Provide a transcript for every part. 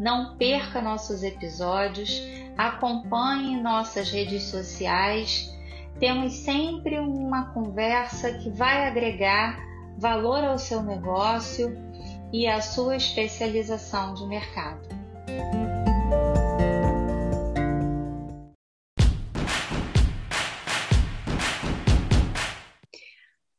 Não perca nossos episódios, acompanhe nossas redes sociais. Temos sempre uma conversa que vai agregar valor ao seu negócio e à sua especialização de mercado.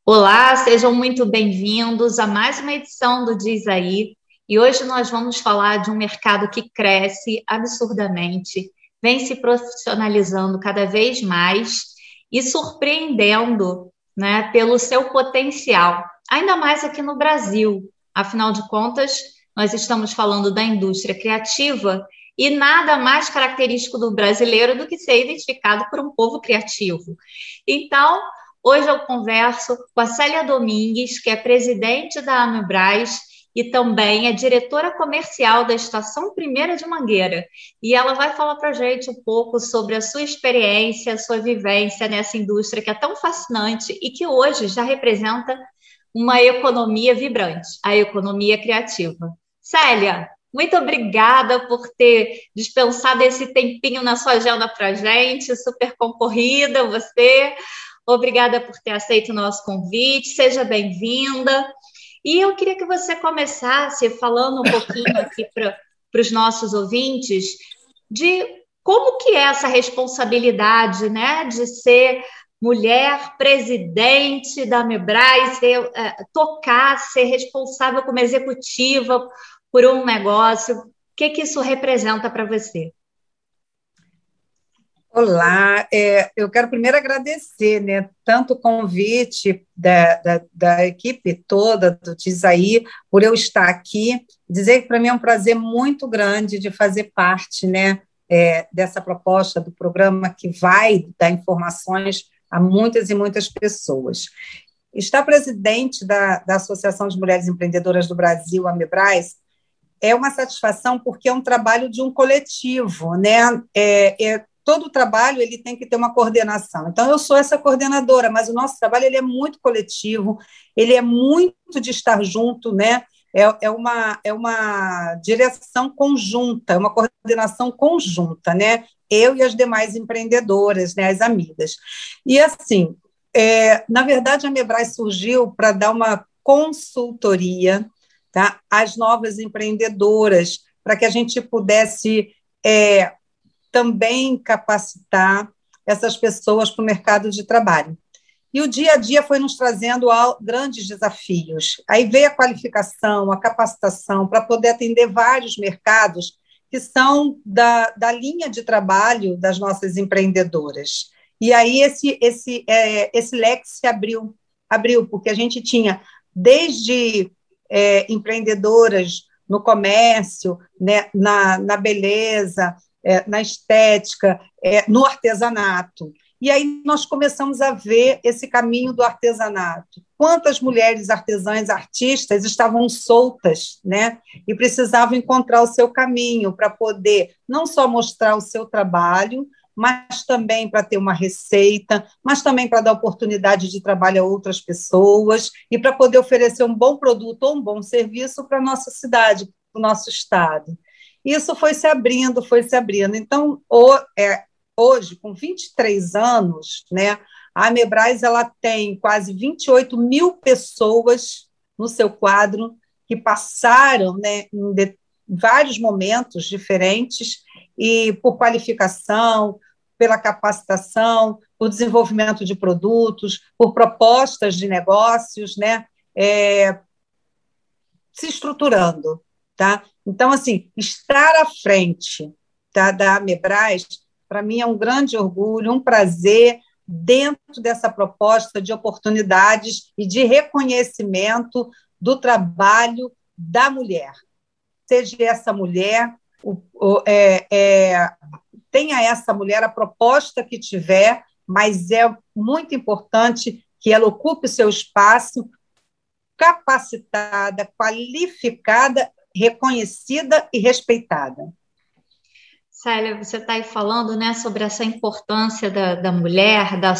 Olá, sejam muito bem-vindos a mais uma edição do Diz Aí. E hoje nós vamos falar de um mercado que cresce absurdamente, vem se profissionalizando cada vez mais e surpreendendo né, pelo seu potencial, ainda mais aqui no Brasil. Afinal de contas, nós estamos falando da indústria criativa e nada mais característico do brasileiro do que ser identificado por um povo criativo. Então, hoje eu converso com a Célia Domingues, que é presidente da Amebras e também é diretora comercial da Estação Primeira de Mangueira. E ela vai falar para a gente um pouco sobre a sua experiência, a sua vivência nessa indústria que é tão fascinante e que hoje já representa uma economia vibrante, a economia criativa. Célia, muito obrigada por ter dispensado esse tempinho na sua agenda para gente, super concorrida você. Obrigada por ter aceito o nosso convite, seja bem-vinda. E eu queria que você começasse falando um pouquinho aqui para os nossos ouvintes de como que é essa responsabilidade, né, de ser mulher presidente da Mebras, ser, é, tocar, ser responsável como executiva por um negócio. O que, que isso representa para você? Olá, é, eu quero primeiro agradecer, né, tanto o convite da, da, da equipe toda do Dizaí por eu estar aqui, dizer que para mim é um prazer muito grande de fazer parte, né, é, dessa proposta do programa que vai dar informações a muitas e muitas pessoas. Estar presidente da, da Associação de Mulheres Empreendedoras do Brasil, a MEBRAS, é uma satisfação porque é um trabalho de um coletivo, né? É, é, todo o trabalho ele tem que ter uma coordenação. Então eu sou essa coordenadora, mas o nosso trabalho ele é muito coletivo, ele é muito de estar junto, né? É, é, uma, é uma direção conjunta, uma coordenação conjunta, né? Eu e as demais empreendedoras, né? As amigas. E assim, é, na verdade, a Mebras surgiu para dar uma consultoria tá, às novas empreendedoras, para que a gente pudesse é, também capacitar essas pessoas para o mercado de trabalho. E o dia a dia foi nos trazendo grandes desafios. Aí veio a qualificação, a capacitação, para poder atender vários mercados que são da, da linha de trabalho das nossas empreendedoras. E aí esse, esse, é, esse leque se abriu, abriu, porque a gente tinha desde é, empreendedoras no comércio, né, na, na beleza, é, na estética, é, no artesanato. E aí nós começamos a ver esse caminho do artesanato. Quantas mulheres artesãs, artistas estavam soltas, né? E precisavam encontrar o seu caminho para poder não só mostrar o seu trabalho, mas também para ter uma receita, mas também para dar oportunidade de trabalho a outras pessoas e para poder oferecer um bom produto ou um bom serviço para a nossa cidade, para o nosso estado. Isso foi se abrindo, foi se abrindo. Então, o, é, hoje, com 23 anos, né, a Amebras ela tem quase 28 mil pessoas no seu quadro que passaram né, em de, vários momentos diferentes e por qualificação, pela capacitação, por desenvolvimento de produtos, por propostas de negócios, né, é, se estruturando. Tá? Então, assim, estar à frente tá, da Amebras, para mim é um grande orgulho, um prazer, dentro dessa proposta de oportunidades e de reconhecimento do trabalho da mulher. Seja essa mulher o, o, é, é, tenha essa mulher a proposta que tiver, mas é muito importante que ela ocupe o seu espaço capacitada, qualificada, reconhecida e respeitada. Célia, você está aí falando né, sobre essa importância da, da mulher, da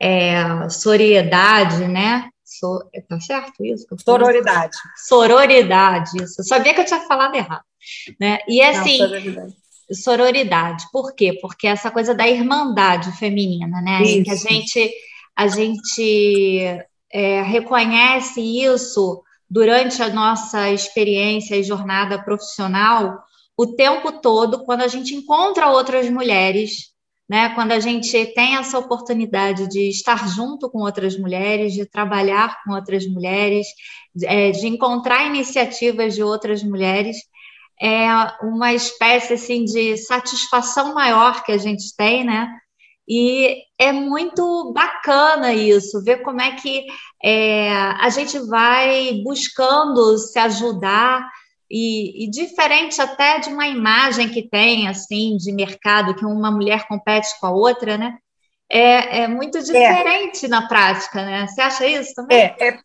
é, sororidade, né? So, tá certo isso? Sororidade. Sororidade, isso. Eu sabia que eu tinha falado errado. Né? E assim, Não, sororidade. sororidade. Por quê? Porque essa coisa da irmandade feminina, né? Isso. Em que a gente, a gente é, reconhece isso durante a nossa experiência e jornada profissional o tempo todo, quando a gente encontra outras mulheres, né? Quando a gente tem essa oportunidade de estar junto com outras mulheres, de trabalhar com outras mulheres, é, de encontrar iniciativas de outras mulheres, é uma espécie assim de satisfação maior que a gente tem, né? E é muito bacana isso, ver como é que é, a gente vai buscando se ajudar e, e, diferente até de uma imagem que tem assim de mercado que uma mulher compete com a outra, né? É, é muito é. diferente é. na prática, né? Você acha isso também? É, é,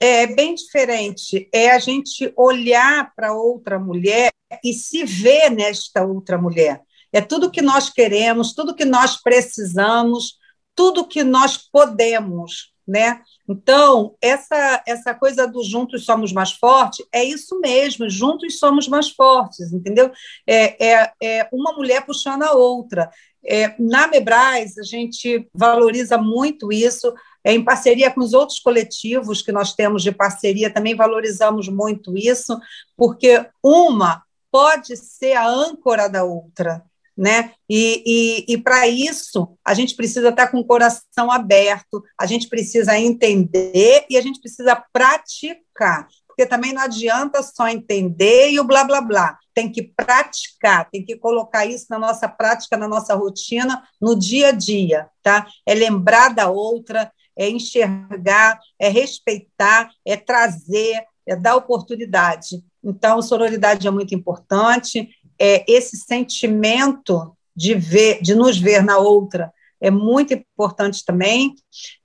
é bem diferente. É a gente olhar para outra mulher e se ver nesta outra mulher é tudo que nós queremos, tudo que nós precisamos, tudo que nós podemos, né? Então, essa, essa coisa do juntos somos mais fortes é isso mesmo, juntos somos mais fortes, entendeu? É, é, é uma mulher puxando a outra. É, na Mebras, a gente valoriza muito isso, é, em parceria com os outros coletivos que nós temos de parceria, também valorizamos muito isso, porque uma pode ser a âncora da outra né? E, e, e para isso a gente precisa estar com o coração aberto, a gente precisa entender e a gente precisa praticar, porque também não adianta só entender e o blá blá blá. Tem que praticar, tem que colocar isso na nossa prática, na nossa rotina, no dia a dia, tá? É lembrar da outra, é enxergar, é respeitar, é trazer, é dar oportunidade. Então, sororidade é muito importante é, esse sentimento de ver, de nos ver na outra, é muito importante também.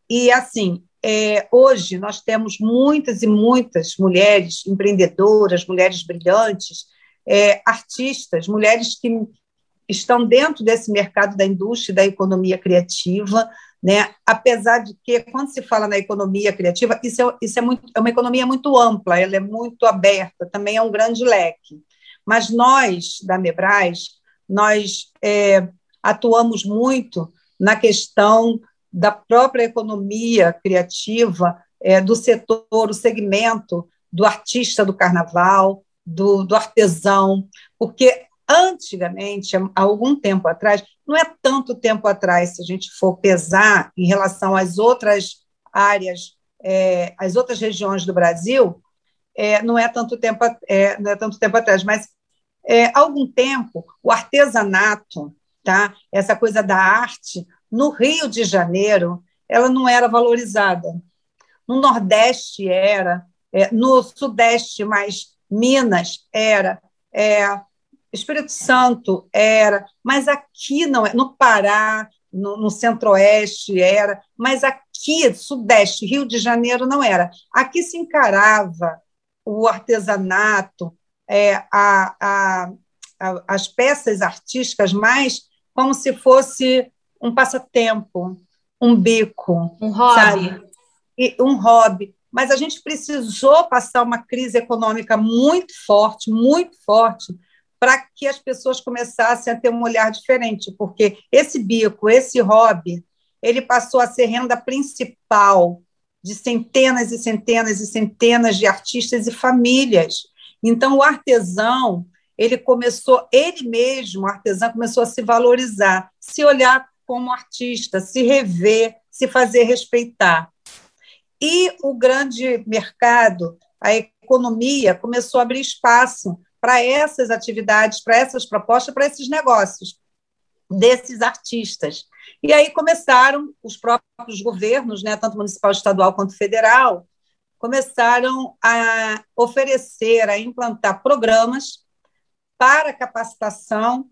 E assim, é, hoje nós temos muitas e muitas mulheres empreendedoras, mulheres brilhantes, é, artistas, mulheres que estão dentro desse mercado da indústria da economia criativa, né? Apesar de que quando se fala na economia criativa, isso é, isso é, muito, é uma economia muito ampla, ela é muito aberta, também é um grande leque. Mas nós, da Mebras, nós é, atuamos muito na questão da própria economia criativa, é, do setor, o segmento do artista do carnaval, do, do artesão, porque antigamente, há algum tempo atrás, não é tanto tempo atrás, se a gente for pesar em relação às outras áreas, é, às outras regiões do Brasil, é, não é tanto tempo, é, não é tanto tempo atrás, mas é, há algum tempo, o artesanato, tá? essa coisa da arte, no Rio de Janeiro, ela não era valorizada. No Nordeste era, é, no Sudeste, mas Minas era, é, Espírito Santo era, mas aqui não é, no Pará, no, no Centro-Oeste era, mas aqui, Sudeste, Rio de Janeiro não era. Aqui se encarava o artesanato, é, a, a, a, as peças artísticas mais como se fosse um passatempo, um bico. Um hobby. E, um hobby. Mas a gente precisou passar uma crise econômica muito forte, muito forte, para que as pessoas começassem a ter um olhar diferente, porque esse bico, esse hobby, ele passou a ser renda principal de centenas e centenas e centenas de artistas e famílias. Então, o artesão, ele começou, ele mesmo, o artesão, começou a se valorizar, se olhar como artista, se rever, se fazer respeitar. E o grande mercado, a economia, começou a abrir espaço para essas atividades, para essas propostas, para esses negócios desses artistas. E aí começaram os próprios governos, né, tanto municipal, estadual quanto federal, começaram a oferecer, a implantar programas para capacitação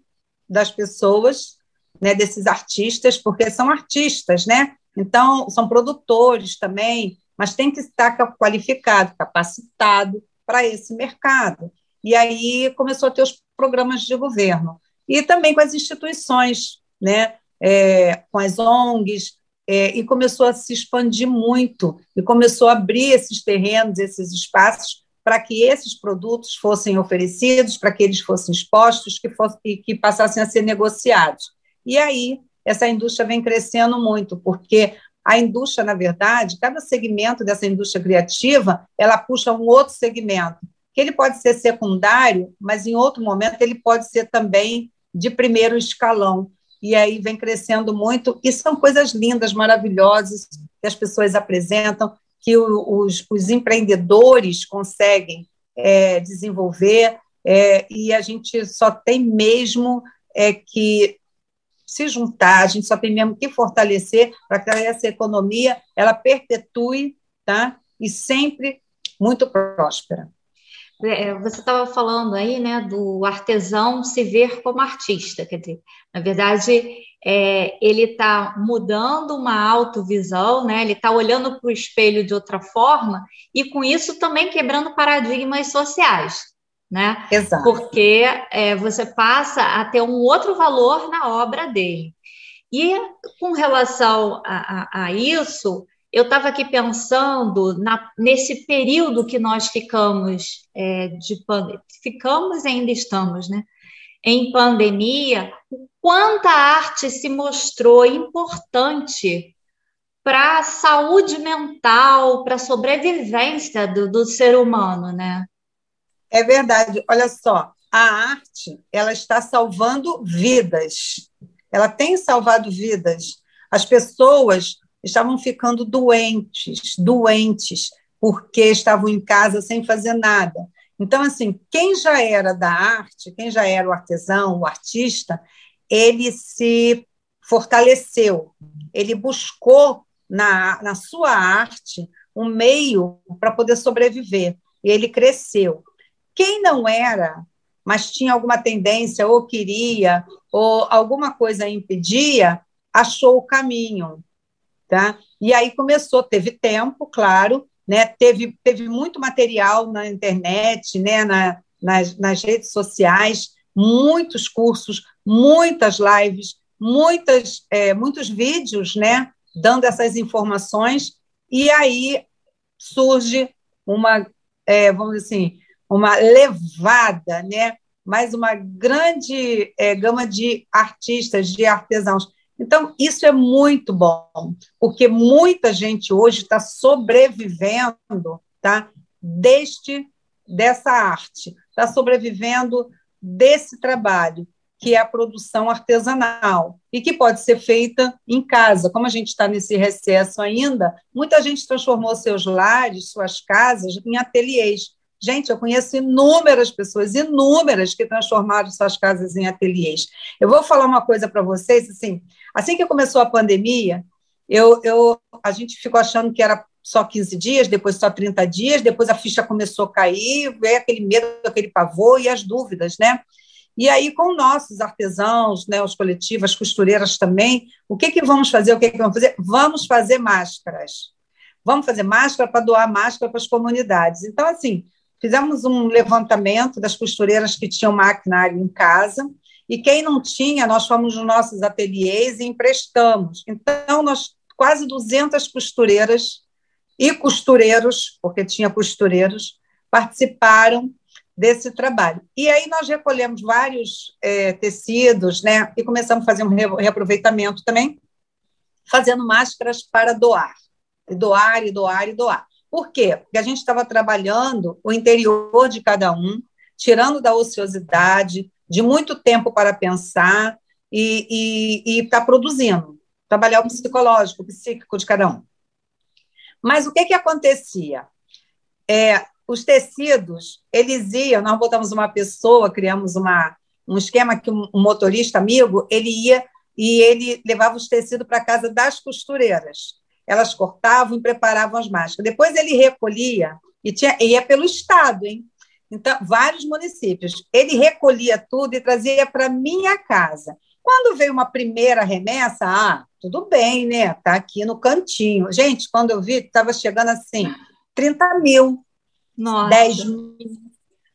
das pessoas, né, desses artistas, porque são artistas, né? Então, são produtores também, mas tem que estar qualificado, capacitado para esse mercado. E aí começou a ter os programas de governo. E também com as instituições, né? É, com as ONGs, é, e começou a se expandir muito, e começou a abrir esses terrenos, esses espaços, para que esses produtos fossem oferecidos, para que eles fossem expostos, que, fosse, que passassem a ser negociados. E aí, essa indústria vem crescendo muito, porque a indústria, na verdade, cada segmento dessa indústria criativa, ela puxa um outro segmento, que ele pode ser secundário, mas em outro momento ele pode ser também de primeiro escalão e aí vem crescendo muito, e são coisas lindas, maravilhosas, que as pessoas apresentam, que os, os empreendedores conseguem é, desenvolver, é, e a gente só tem mesmo é, que se juntar, a gente só tem mesmo que fortalecer para que essa economia ela perpetue tá? e sempre muito próspera. É, você estava falando aí, né, do artesão se ver como artista, quer dizer, na verdade, é, ele está mudando uma autovisão, né, ele está olhando para o espelho de outra forma e com isso também quebrando paradigmas sociais, né? Exato. Porque é, você passa a ter um outro valor na obra dele. E com relação a, a, a isso, eu estava aqui pensando na, nesse período que nós ficamos é, de ficamos e ainda estamos, né? Em pandemia, o quanto a arte se mostrou importante para a saúde mental, para a sobrevivência do, do ser humano, né? É verdade. Olha só, a arte ela está salvando vidas. Ela tem salvado vidas. As pessoas estavam ficando doentes, doentes, porque estavam em casa sem fazer nada. Então, assim, quem já era da arte, quem já era o artesão, o artista, ele se fortaleceu, ele buscou na, na sua arte um meio para poder sobreviver, e ele cresceu. Quem não era, mas tinha alguma tendência, ou queria, ou alguma coisa impedia, achou o caminho. Tá? E aí começou, teve tempo, claro, né? teve, teve muito material na internet, né? Na, nas, nas redes sociais, muitos cursos, muitas lives, muitas, é, muitos vídeos né? dando essas informações, e aí surge uma, é, vamos dizer assim, uma levada, né? mais uma grande é, gama de artistas, de artesãos então, isso é muito bom, porque muita gente hoje está sobrevivendo tá, deste, dessa arte, está sobrevivendo desse trabalho, que é a produção artesanal, e que pode ser feita em casa. Como a gente está nesse recesso ainda, muita gente transformou seus lares, suas casas, em ateliês. Gente, eu conheço inúmeras pessoas, inúmeras, que transformaram suas casas em ateliês. Eu vou falar uma coisa para vocês, assim, assim que começou a pandemia, eu, eu, a gente ficou achando que era só 15 dias, depois só 30 dias, depois a ficha começou a cair, veio aquele medo, aquele pavor e as dúvidas, né? E aí, com nossos artesãos, né, os coletivos, as costureiras também, o que, que vamos fazer? O que, que vamos fazer? Vamos fazer máscaras. Vamos fazer máscara para doar máscara para as comunidades. Então, assim, Fizemos um levantamento das costureiras que tinham maquinário em casa, e quem não tinha, nós fomos nos nossos ateliês e emprestamos. Então, nós quase 200 costureiras e costureiros, porque tinha costureiros, participaram desse trabalho. E aí nós recolhemos vários é, tecidos, né, e começamos a fazer um reaproveitamento também, fazendo máscaras para doar, e doar, e doar, e doar. Por quê? Porque a gente estava trabalhando o interior de cada um, tirando da ociosidade, de muito tempo para pensar e estar tá produzindo, trabalhar o psicológico, o psíquico de cada um. Mas o que, que acontecia? É, os tecidos, eles iam, nós botamos uma pessoa, criamos uma, um esquema que um, um motorista amigo, ele ia e ele levava os tecidos para casa das costureiras elas cortavam e preparavam as máscaras. Depois ele recolhia, e tinha, ia pelo Estado, hein? então, vários municípios. Ele recolhia tudo e trazia para minha casa. Quando veio uma primeira remessa, ah, tudo bem, né? Tá aqui no cantinho. Gente, quando eu vi, estava chegando assim, 30 mil, Nossa. 10 mil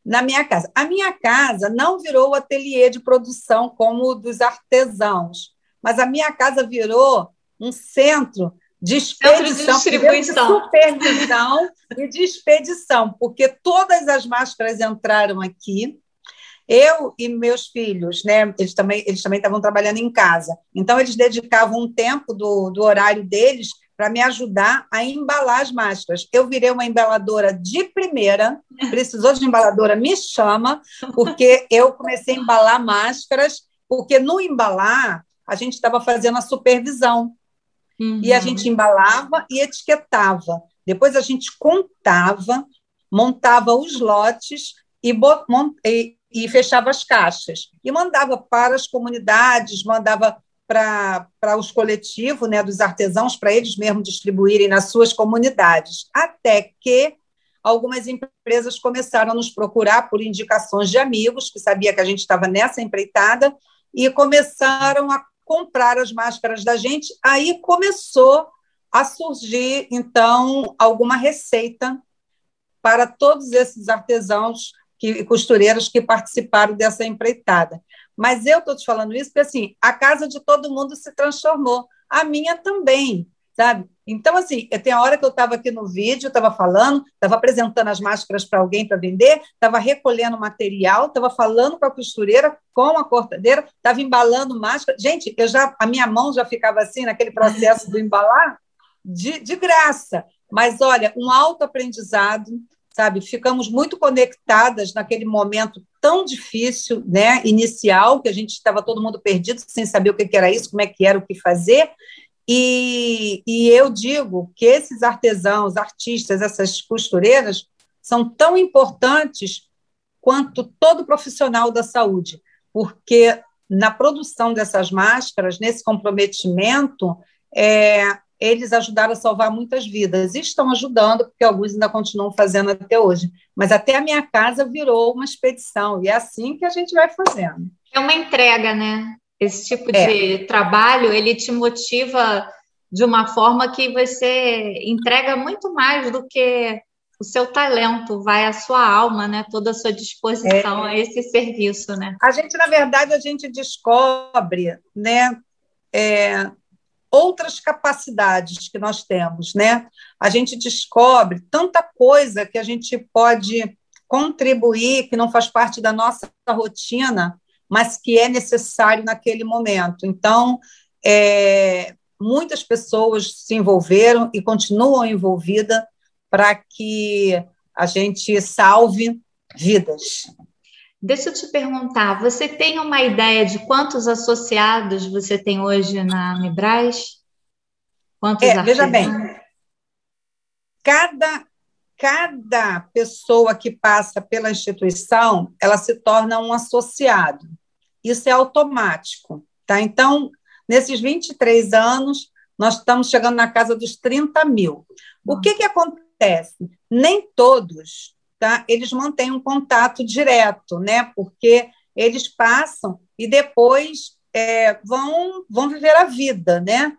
na minha casa. A minha casa não virou ateliê de produção como o dos artesãos, mas a minha casa virou um centro de expedição, de distribuição. De supervisão e de expedição, porque todas as máscaras entraram aqui. Eu e meus filhos, né, eles também eles também estavam trabalhando em casa. Então eles dedicavam um tempo do, do horário deles para me ajudar a embalar as máscaras. Eu virei uma embaladora de primeira, precisou de embaladora, me chama, porque eu comecei a embalar máscaras, porque no embalar a gente estava fazendo a supervisão. Uhum. E a gente embalava e etiquetava. Depois a gente contava, montava os lotes e, e, e fechava as caixas. E mandava para as comunidades, mandava para os coletivos né, dos artesãos, para eles mesmos distribuírem nas suas comunidades. Até que algumas empresas começaram a nos procurar por indicações de amigos, que sabia que a gente estava nessa empreitada, e começaram a comprar as máscaras da gente, aí começou a surgir, então, alguma receita para todos esses artesãos e costureiras que participaram dessa empreitada. Mas eu estou te falando isso porque, assim, a casa de todo mundo se transformou, a minha também sabe? Então, assim, tem a hora que eu estava aqui no vídeo, estava falando, estava apresentando as máscaras para alguém para vender, estava recolhendo material, estava falando com a costureira, com a cortadeira, estava embalando máscara. Gente, eu já, a minha mão já ficava assim naquele processo do embalar, de, de graça. Mas, olha, um alto aprendizado, sabe? Ficamos muito conectadas naquele momento tão difícil, né, inicial, que a gente estava todo mundo perdido, sem saber o que era isso, como é que era, o que fazer, e, e eu digo que esses artesãos, artistas, essas costureiras, são tão importantes quanto todo profissional da saúde, porque na produção dessas máscaras, nesse comprometimento, é, eles ajudaram a salvar muitas vidas e estão ajudando, porque alguns ainda continuam fazendo até hoje. Mas até a minha casa virou uma expedição, e é assim que a gente vai fazendo. É uma entrega, né? Esse tipo é. de trabalho, ele te motiva de uma forma que você entrega muito mais do que o seu talento, vai a sua alma, né? Toda a sua disposição é. a esse serviço, né? A gente, na verdade, a gente descobre, né? É, outras capacidades que nós temos, né? A gente descobre tanta coisa que a gente pode contribuir, que não faz parte da nossa rotina, mas que é necessário naquele momento. Então, é, muitas pessoas se envolveram e continuam envolvidas para que a gente salve vidas. Deixa eu te perguntar, você tem uma ideia de quantos associados você tem hoje na Mibras? Quantos é, veja bem, cada cada pessoa que passa pela instituição, ela se torna um associado isso é automático. Tá? Então, nesses 23 anos, nós estamos chegando na casa dos 30 mil. O que, que acontece? Nem todos tá? eles mantêm um contato direto, né? porque eles passam e depois é, vão, vão viver a vida. Né?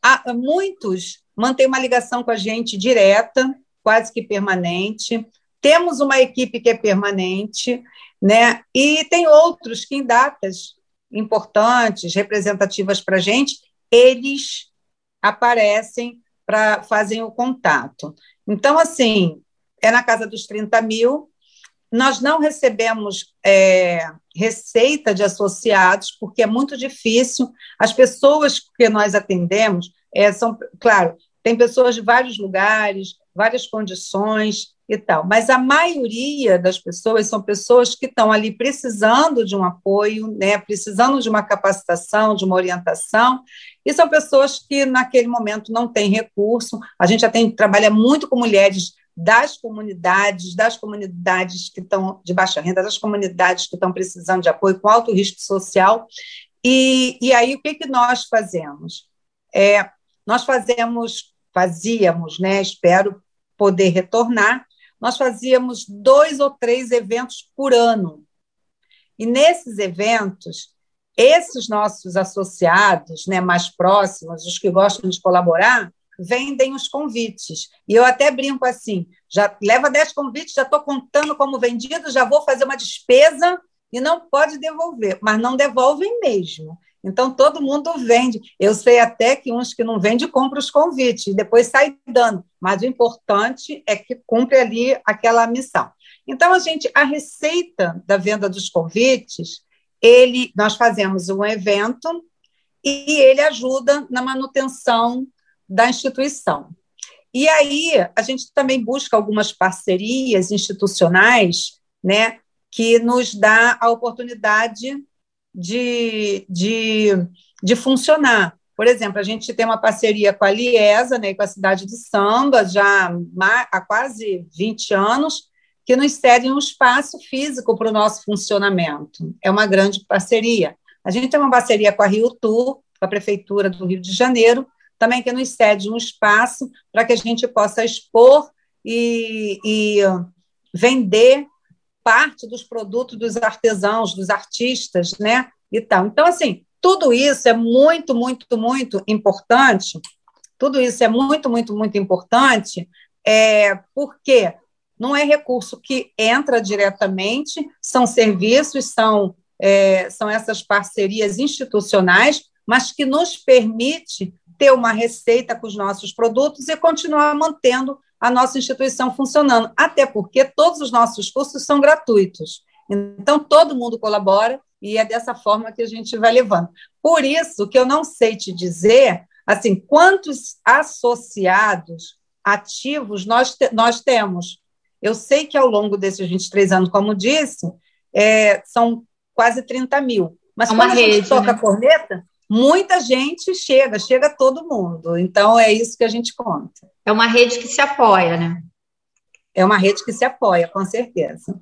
Há, muitos mantêm uma ligação com a gente direta, quase que permanente. Temos uma equipe que é permanente, né? E tem outros que, em datas importantes, representativas para a gente, eles aparecem para fazem o contato. Então, assim, é na casa dos 30 mil. Nós não recebemos é, receita de associados, porque é muito difícil. As pessoas que nós atendemos é, são, claro, tem pessoas de vários lugares, várias condições, e tal. Mas a maioria das pessoas são pessoas que estão ali precisando de um apoio, né, precisando de uma capacitação, de uma orientação, e são pessoas que naquele momento não têm recurso. A gente já tem trabalha muito com mulheres das comunidades, das comunidades que estão de baixa renda, das comunidades que estão precisando de apoio com alto risco social. E, e aí o que, que nós fazemos? É, nós fazemos, fazíamos, né? Espero poder retornar nós fazíamos dois ou três eventos por ano. E nesses eventos, esses nossos associados né, mais próximos, os que gostam de colaborar, vendem os convites. E eu até brinco assim: já leva 10 convites, já estou contando como vendido, já vou fazer uma despesa e não pode devolver, mas não devolvem mesmo. Então, todo mundo vende. Eu sei até que uns que não vendem compram os convites e depois sai dando. Mas o importante é que cumpre ali aquela missão. Então, a gente, a receita da venda dos convites, ele, nós fazemos um evento e ele ajuda na manutenção da instituição. E aí, a gente também busca algumas parcerias institucionais, né, que nos dá a oportunidade de, de, de funcionar. Por exemplo, a gente tem uma parceria com a Liesa, né, com a cidade de Samba, já há quase 20 anos, que nos cedem um espaço físico para o nosso funcionamento. É uma grande parceria. A gente tem uma parceria com a Rio Tour, com a Prefeitura do Rio de Janeiro, também que nos cede um espaço para que a gente possa expor e, e vender parte dos produtos dos artesãos, dos artistas, né? E tal. Então, assim, tudo isso é muito, muito, muito importante. Tudo isso é muito, muito, muito importante, é, porque não é recurso que entra diretamente, são serviços, são, é, são essas parcerias institucionais, mas que nos permite ter uma receita com os nossos produtos e continuar mantendo a nossa instituição funcionando, até porque todos os nossos cursos são gratuitos. Então, todo mundo colabora e é dessa forma que a gente vai levando. Por isso que eu não sei te dizer, assim, quantos associados ativos nós, te, nós temos. Eu sei que ao longo desses 23 anos, como disse, é, são quase 30 mil. Mas é quando a gente toca né? corneta, muita gente chega, chega todo mundo. Então, é isso que a gente conta. É uma rede que se apoia, né? É uma rede que se apoia, com certeza.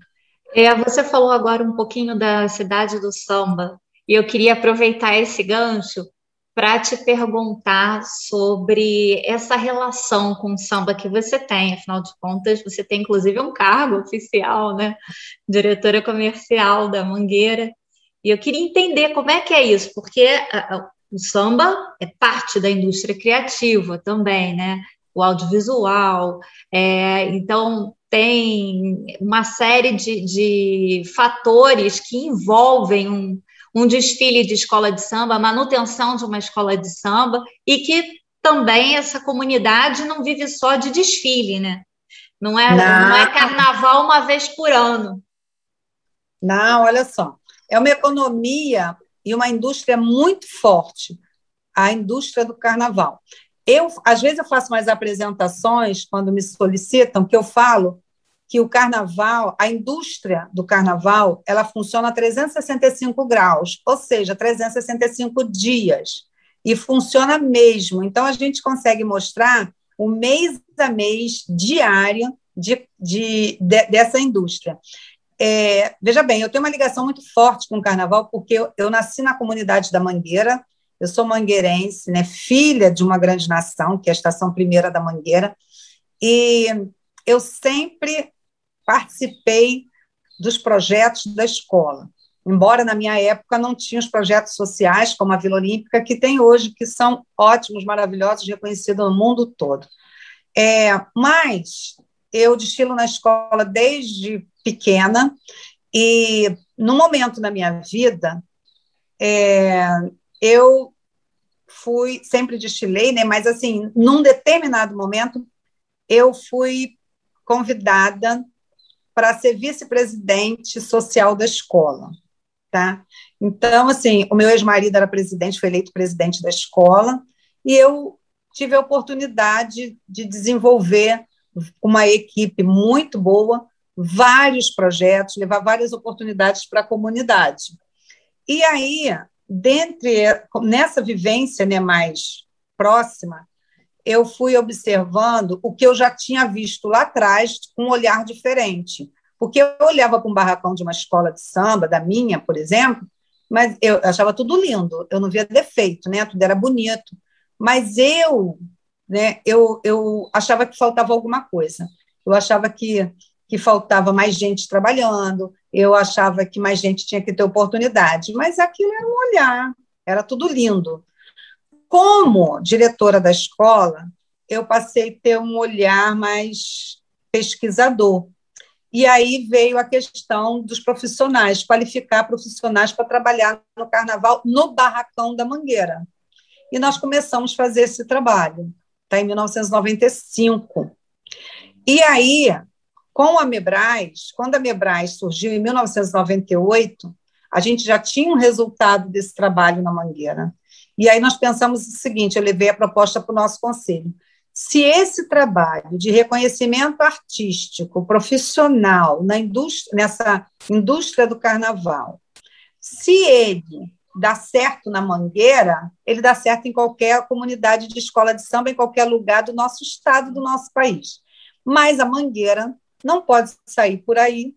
É, você falou agora um pouquinho da cidade do samba, e eu queria aproveitar esse gancho para te perguntar sobre essa relação com o samba que você tem, afinal de contas, você tem inclusive um cargo oficial, né? Diretora comercial da Mangueira. E eu queria entender como é que é isso, porque o samba é parte da indústria criativa também, né? O audiovisual, é, então tem uma série de, de fatores que envolvem um, um desfile de escola de samba, a manutenção de uma escola de samba, e que também essa comunidade não vive só de desfile, né? Não é, não. não é carnaval uma vez por ano. Não, olha só é uma economia e uma indústria muito forte, a indústria do carnaval. Eu, às vezes, eu faço mais apresentações quando me solicitam, que eu falo que o carnaval, a indústria do carnaval, ela funciona a 365 graus, ou seja, 365 dias, e funciona mesmo. Então, a gente consegue mostrar o mês a mês diário de, de, de, dessa indústria. É, veja bem, eu tenho uma ligação muito forte com o carnaval, porque eu, eu, nasci na comunidade da Mangueira, eu sou mangueirense, né, filha de uma grande nação, que é a Estação Primeira da Mangueira, e eu sempre participei dos projetos da escola. Embora na minha época não tinha os projetos sociais, como a Vila Olímpica, que tem hoje, que são ótimos, maravilhosos, reconhecidos no mundo todo. É, mas eu destilo na escola desde pequena e no momento da minha vida é, eu fui sempre destilei, né? Mas assim, num determinado momento eu fui convidada para ser vice-presidente social da escola, tá? Então, assim, o meu ex-marido era presidente, foi eleito presidente da escola, e eu tive a oportunidade de desenvolver uma equipe muito boa, vários projetos, levar várias oportunidades para a comunidade. E aí, dentre nessa vivência né, mais próxima, eu fui observando o que eu já tinha visto lá atrás com um olhar diferente. Porque eu olhava para um barracão de uma escola de samba, da minha, por exemplo, mas eu achava tudo lindo, eu não via defeito, né? Tudo era bonito. Mas eu né, eu, eu achava que faltava alguma coisa. eu achava que, que faltava mais gente trabalhando, eu achava que mais gente tinha que ter oportunidade, mas aquilo era um olhar, era tudo lindo. Como diretora da escola, eu passei a ter um olhar mais pesquisador. E aí veio a questão dos profissionais, qualificar profissionais para trabalhar no carnaval no Barracão da Mangueira. E nós começamos a fazer esse trabalho, tá? em 1995. E aí, com a Mebras, quando a Mebras surgiu em 1998, a gente já tinha um resultado desse trabalho na Mangueira. E aí nós pensamos o seguinte: eu levei a proposta para o nosso conselho. Se esse trabalho de reconhecimento artístico profissional na indústria, nessa indústria do carnaval, se ele dá certo na Mangueira, ele dá certo em qualquer comunidade de escola de samba, em qualquer lugar do nosso estado, do nosso país. Mas a Mangueira não pode sair por aí,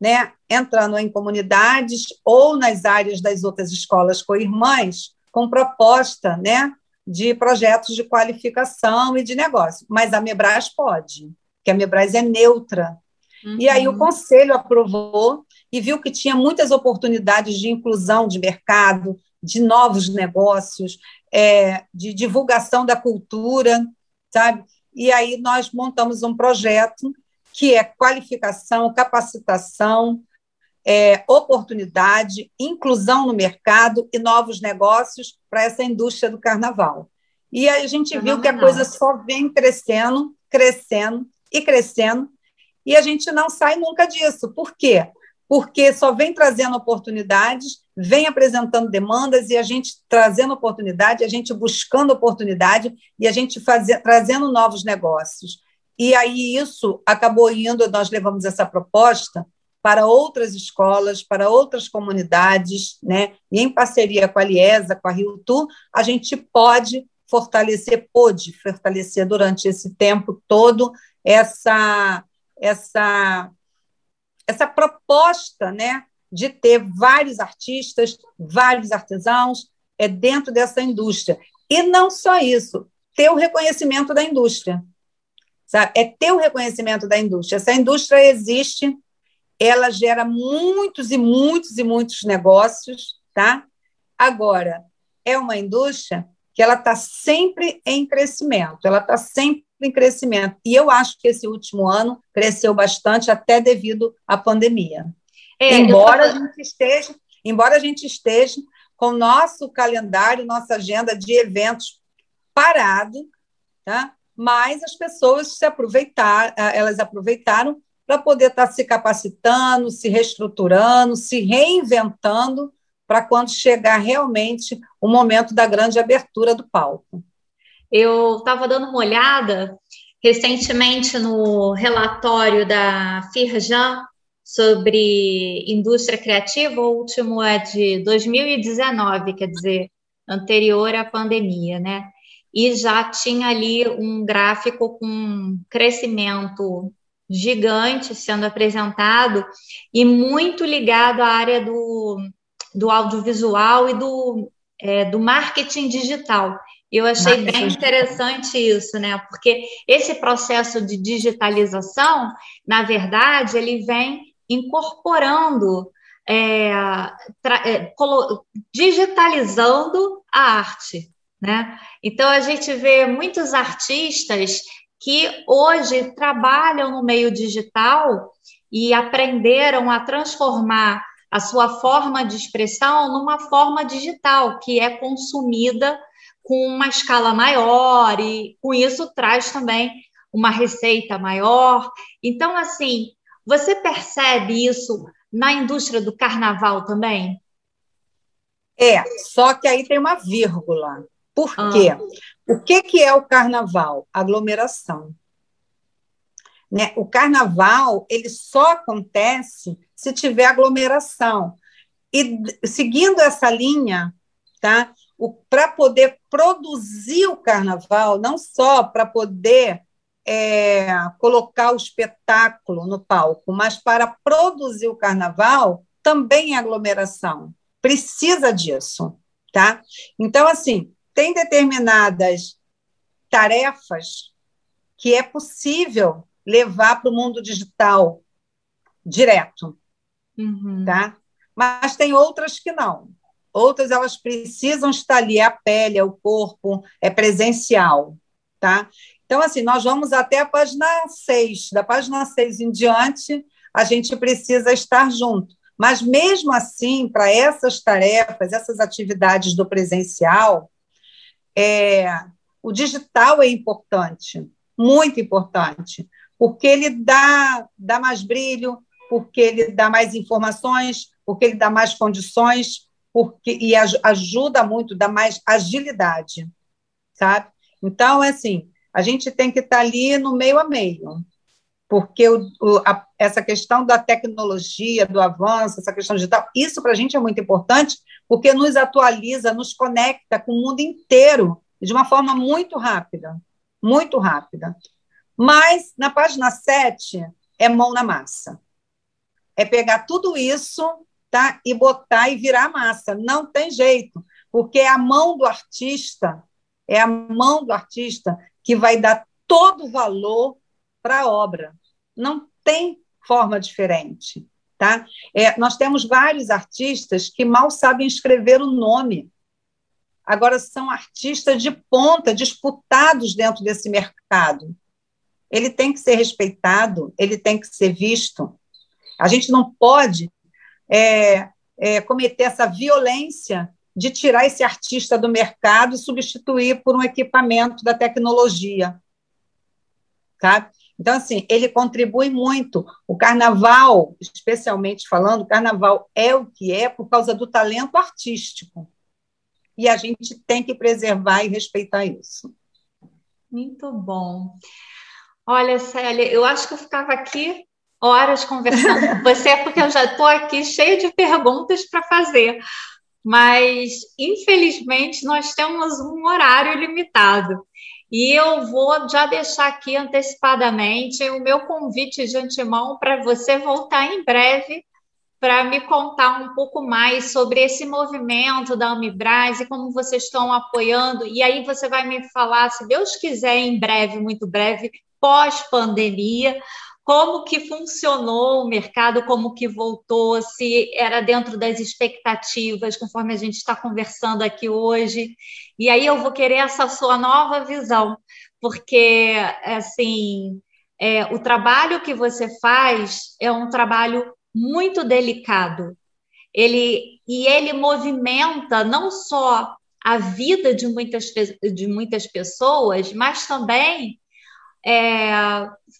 né, entrando em comunidades ou nas áreas das outras escolas co-irmãs, com proposta né, de projetos de qualificação e de negócio. Mas a Mebras pode, que a Mebras é neutra. Uhum. E aí o conselho aprovou e viu que tinha muitas oportunidades de inclusão de mercado, de novos negócios, é, de divulgação da cultura, sabe? E aí nós montamos um projeto que é qualificação, capacitação, é, oportunidade, inclusão no mercado e novos negócios para essa indústria do carnaval. E a gente viu que a coisa só vem crescendo, crescendo e crescendo, e a gente não sai nunca disso. Por quê? Porque só vem trazendo oportunidades, vem apresentando demandas e a gente trazendo oportunidade, a gente buscando oportunidade e a gente fazer, trazendo novos negócios. E aí isso acabou indo, nós levamos essa proposta para outras escolas, para outras comunidades, né? E em parceria com a Liesa, com a Rio Tour, a gente pode fortalecer, pôde fortalecer durante esse tempo todo essa essa essa proposta, né, de ter vários artistas, vários artesãos é dentro dessa indústria. E não só isso, ter o reconhecimento da indústria. Sabe? É ter o reconhecimento da indústria. Essa indústria existe, ela gera muitos e muitos e muitos negócios, tá? Agora, é uma indústria que ela está sempre em crescimento, ela está sempre em crescimento. E eu acho que esse último ano cresceu bastante, até devido à pandemia. É, embora, a gente esteja, embora a gente esteja com nosso calendário, nossa agenda de eventos parado, tá? mas as pessoas se aproveitaram, elas aproveitaram para poder estar tá se capacitando, se reestruturando, se reinventando para quando chegar realmente o momento da grande abertura do palco. Eu estava dando uma olhada recentemente no relatório da Firjan sobre indústria criativa, o último é de 2019, quer dizer, anterior à pandemia, né? E já tinha ali um gráfico com crescimento gigante sendo apresentado e muito ligado à área do, do audiovisual e do, é, do marketing digital. Eu achei marketing bem interessante isso, né? Porque esse processo de digitalização, na verdade, ele vem incorporando, é, é, digitalizando a arte, né? Então a gente vê muitos artistas que hoje trabalham no meio digital e aprenderam a transformar a sua forma de expressão numa forma digital, que é consumida com uma escala maior, e com isso traz também uma receita maior. Então, assim, você percebe isso na indústria do carnaval também? É, só que aí tem uma vírgula. Por ah. quê? Ah. O que, que é o carnaval? Aglomeração. Né? O carnaval ele só acontece se tiver aglomeração. E seguindo essa linha, tá? para poder produzir o carnaval, não só para poder é, colocar o espetáculo no palco, mas para produzir o carnaval também é aglomeração. Precisa disso, tá? Então, assim, tem determinadas tarefas que é possível levar para o mundo digital direto, uhum. tá? Mas tem outras que não. Outras elas precisam estar ali, a pele, o corpo, é presencial, tá? Então, assim, nós vamos até a página 6. Da página 6 em diante, a gente precisa estar junto. Mas, mesmo assim, para essas tarefas, essas atividades do presencial, é, o digital é importante, muito importante, porque ele dá, dá mais brilho, porque ele dá mais informações, porque ele dá mais condições, porque e ajuda muito, dá mais agilidade, sabe? Então, é assim, a gente tem que estar ali no meio a meio, porque o, o, a, essa questão da tecnologia, do avanço, essa questão digital, isso para a gente é muito importante, porque nos atualiza, nos conecta com o mundo inteiro de uma forma muito rápida, muito rápida. Mas, na página 7, é mão na massa. É pegar tudo isso tá, e botar e virar massa. Não tem jeito, porque é a mão do artista, é a mão do artista que vai dar todo o valor para a obra. Não tem forma diferente. Tá? É, nós temos vários artistas que mal sabem escrever o nome. Agora são artistas de ponta, disputados dentro desse mercado. Ele tem que ser respeitado, ele tem que ser visto. A gente não pode é, é, cometer essa violência de tirar esse artista do mercado e substituir por um equipamento da tecnologia. Tá? Então, assim, ele contribui muito. O carnaval, especialmente falando, o carnaval é o que é por causa do talento artístico. E a gente tem que preservar e respeitar isso. Muito bom. Olha, Célia, eu acho que eu ficava aqui horas conversando com você, porque eu já estou aqui cheia de perguntas para fazer. Mas, infelizmente, nós temos um horário limitado. E eu vou já deixar aqui antecipadamente o meu convite de antemão para você voltar em breve para me contar um pouco mais sobre esse movimento da Amibras e como vocês estão apoiando. E aí você vai me falar, se Deus quiser, em breve, muito breve, pós-pandemia, como que funcionou o mercado, como que voltou, se era dentro das expectativas, conforme a gente está conversando aqui hoje. E aí eu vou querer essa sua nova visão, porque assim é, o trabalho que você faz é um trabalho muito delicado. Ele e ele movimenta não só a vida de muitas, de muitas pessoas, mas também é,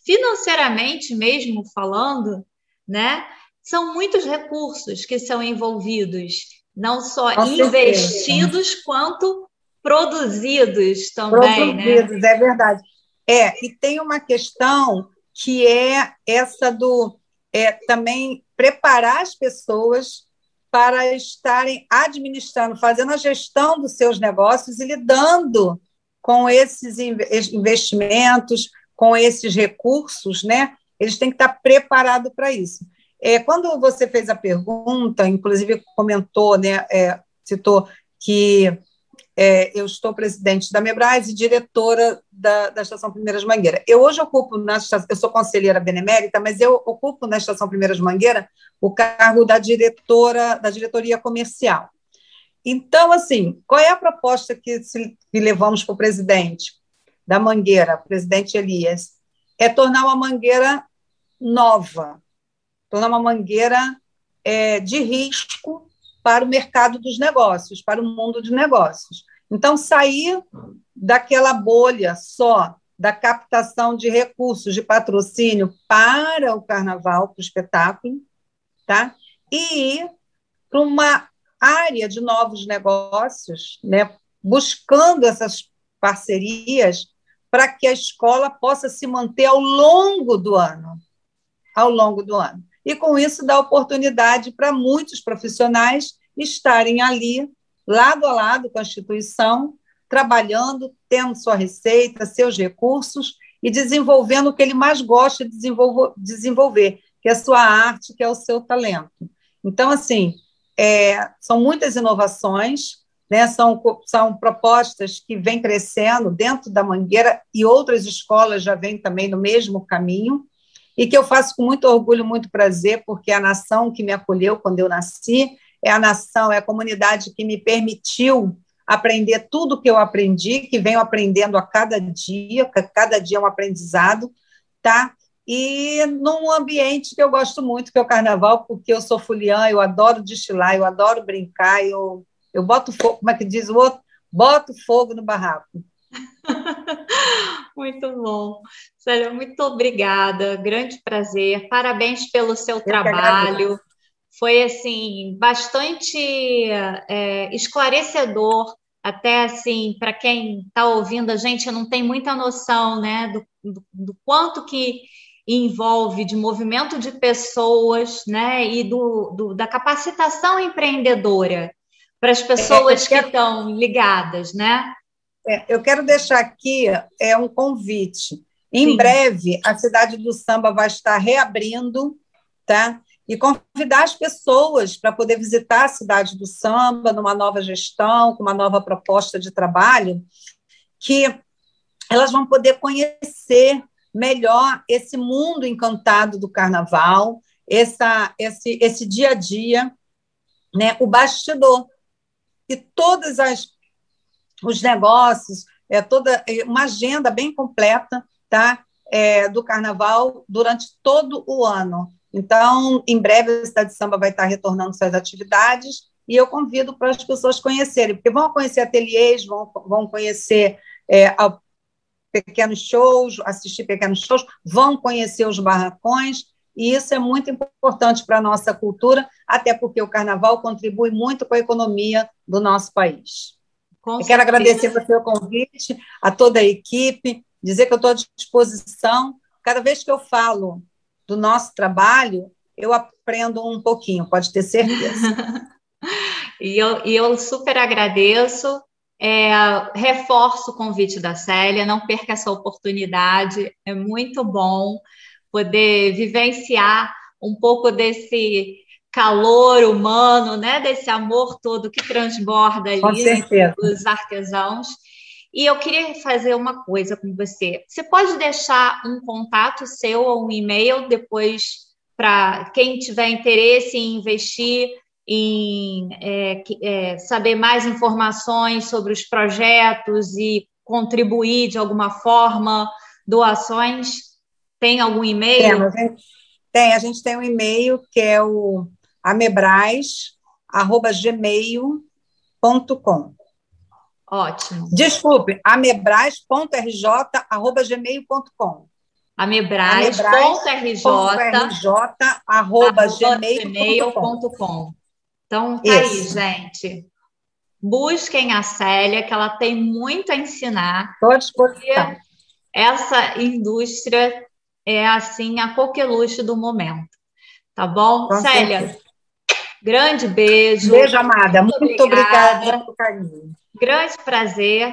financeiramente mesmo falando, né? São muitos recursos que são envolvidos, não só Com investidos certeza. quanto produzidos também, né? produzidos, né? É verdade. É, e tem uma questão que é essa do é, também preparar as pessoas para estarem administrando, fazendo a gestão dos seus negócios e lidando com esses investimentos, com esses recursos, né? Eles têm que estar preparados para isso. É, quando você fez a pergunta, inclusive comentou, né, é, citou que é, eu estou presidente da Mebras e diretora da, da Estação Primeiras Mangueira. Eu hoje ocupo, na eu sou conselheira benemérita, mas eu ocupo na Estação Primeiras Mangueira o cargo da diretora da diretoria comercial. Então, assim, qual é a proposta que, se, que levamos para o presidente da Mangueira, presidente Elias? É tornar uma mangueira nova, tornar uma mangueira é, de risco para o mercado dos negócios, para o mundo de negócios. Então, sair daquela bolha só da captação de recursos de patrocínio para o carnaval, para o espetáculo, tá? e ir para uma área de novos negócios, né, buscando essas parcerias para que a escola possa se manter ao longo do ano, ao longo do ano. E com isso dá oportunidade para muitos profissionais estarem ali, lado a lado com a instituição, trabalhando, tendo sua receita, seus recursos e desenvolvendo o que ele mais gosta de desenvolver, que é a sua arte, que é o seu talento. Então, assim, é, são muitas inovações, né? São, são propostas que vêm crescendo dentro da Mangueira e outras escolas já vêm também no mesmo caminho e que eu faço com muito orgulho, muito prazer, porque a nação que me acolheu quando eu nasci é a nação, é a comunidade que me permitiu aprender tudo que eu aprendi, que venho aprendendo a cada dia, cada dia é um aprendizado, tá? E num ambiente que eu gosto muito, que é o carnaval, porque eu sou fuliã, eu adoro destilar, eu adoro brincar, eu, eu boto fogo, como é que diz o outro? Boto fogo no barraco. muito bom. Célia, muito obrigada, grande prazer, parabéns pelo seu eu trabalho. Foi, assim, bastante é, esclarecedor, até, assim, para quem está ouvindo a gente, não tem muita noção, né, do, do, do quanto que envolve de movimento de pessoas, né, e do, do da capacitação empreendedora para as pessoas é, que estão ligadas, né? É, eu quero deixar aqui é um convite. Em Sim. breve, a cidade do samba vai estar reabrindo, tá? E convidar as pessoas para poder visitar a cidade do samba numa nova gestão, com uma nova proposta de trabalho, que elas vão poder conhecer melhor esse mundo encantado do carnaval, essa, esse, esse dia a dia, né, o bastidor. E todos as, os negócios, é toda é, uma agenda bem completa tá, é, do carnaval durante todo o ano. Então, em breve, a Cidade de Samba vai estar retornando suas atividades e eu convido para as pessoas conhecerem, porque vão conhecer ateliês, vão, vão conhecer é, pequenos shows, assistir pequenos shows, vão conhecer os barracões, e isso é muito importante para a nossa cultura, até porque o carnaval contribui muito com a economia do nosso país. Com eu quero agradecer pelo seu convite, a toda a equipe, dizer que eu estou à disposição. Cada vez que eu falo do nosso trabalho, eu aprendo um pouquinho, pode ter certeza. e, eu, e eu super agradeço. É, reforço o convite da Célia, não perca essa oportunidade, é muito bom poder vivenciar um pouco desse calor humano, né, desse amor todo que transborda ali dos artesãos. E eu queria fazer uma coisa com você. Você pode deixar um contato seu ou um e-mail depois para quem tiver interesse em investir em é, é, saber mais informações sobre os projetos e contribuir de alguma forma, doações? Tem algum e-mail? Tem, a gente tem, a gente tem um e-mail que é o amebras.gmail.com. Ótimo. Desculpe, amebras.rj.gmail.com. amebras.rj.gmail.com. Então, tá Isso. aí, gente. Busquem a Célia, que ela tem muito a ensinar. Estou à disposição. Essa indústria é, assim, a coqueluche do momento. Tá bom? Com Célia, certeza. grande beijo. Beijo, amada. Muito, muito obrigada. obrigada. Grande prazer.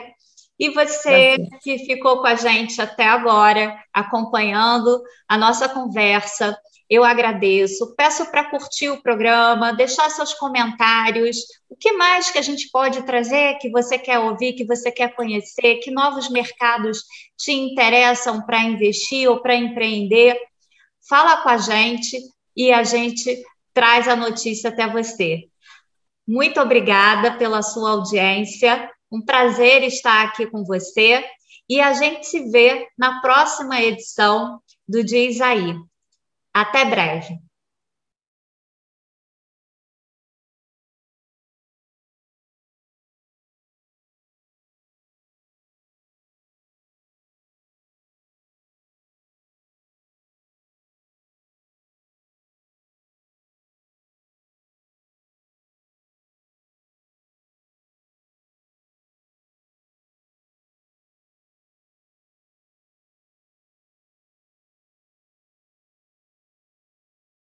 E você que ficou com a gente até agora, acompanhando a nossa conversa, eu agradeço. Peço para curtir o programa, deixar seus comentários. O que mais que a gente pode trazer que você quer ouvir, que você quer conhecer? Que novos mercados te interessam para investir ou para empreender? Fala com a gente e a gente traz a notícia até você. Muito obrigada pela sua audiência. Um prazer estar aqui com você. E a gente se vê na próxima edição do Diz Aí. Até breve.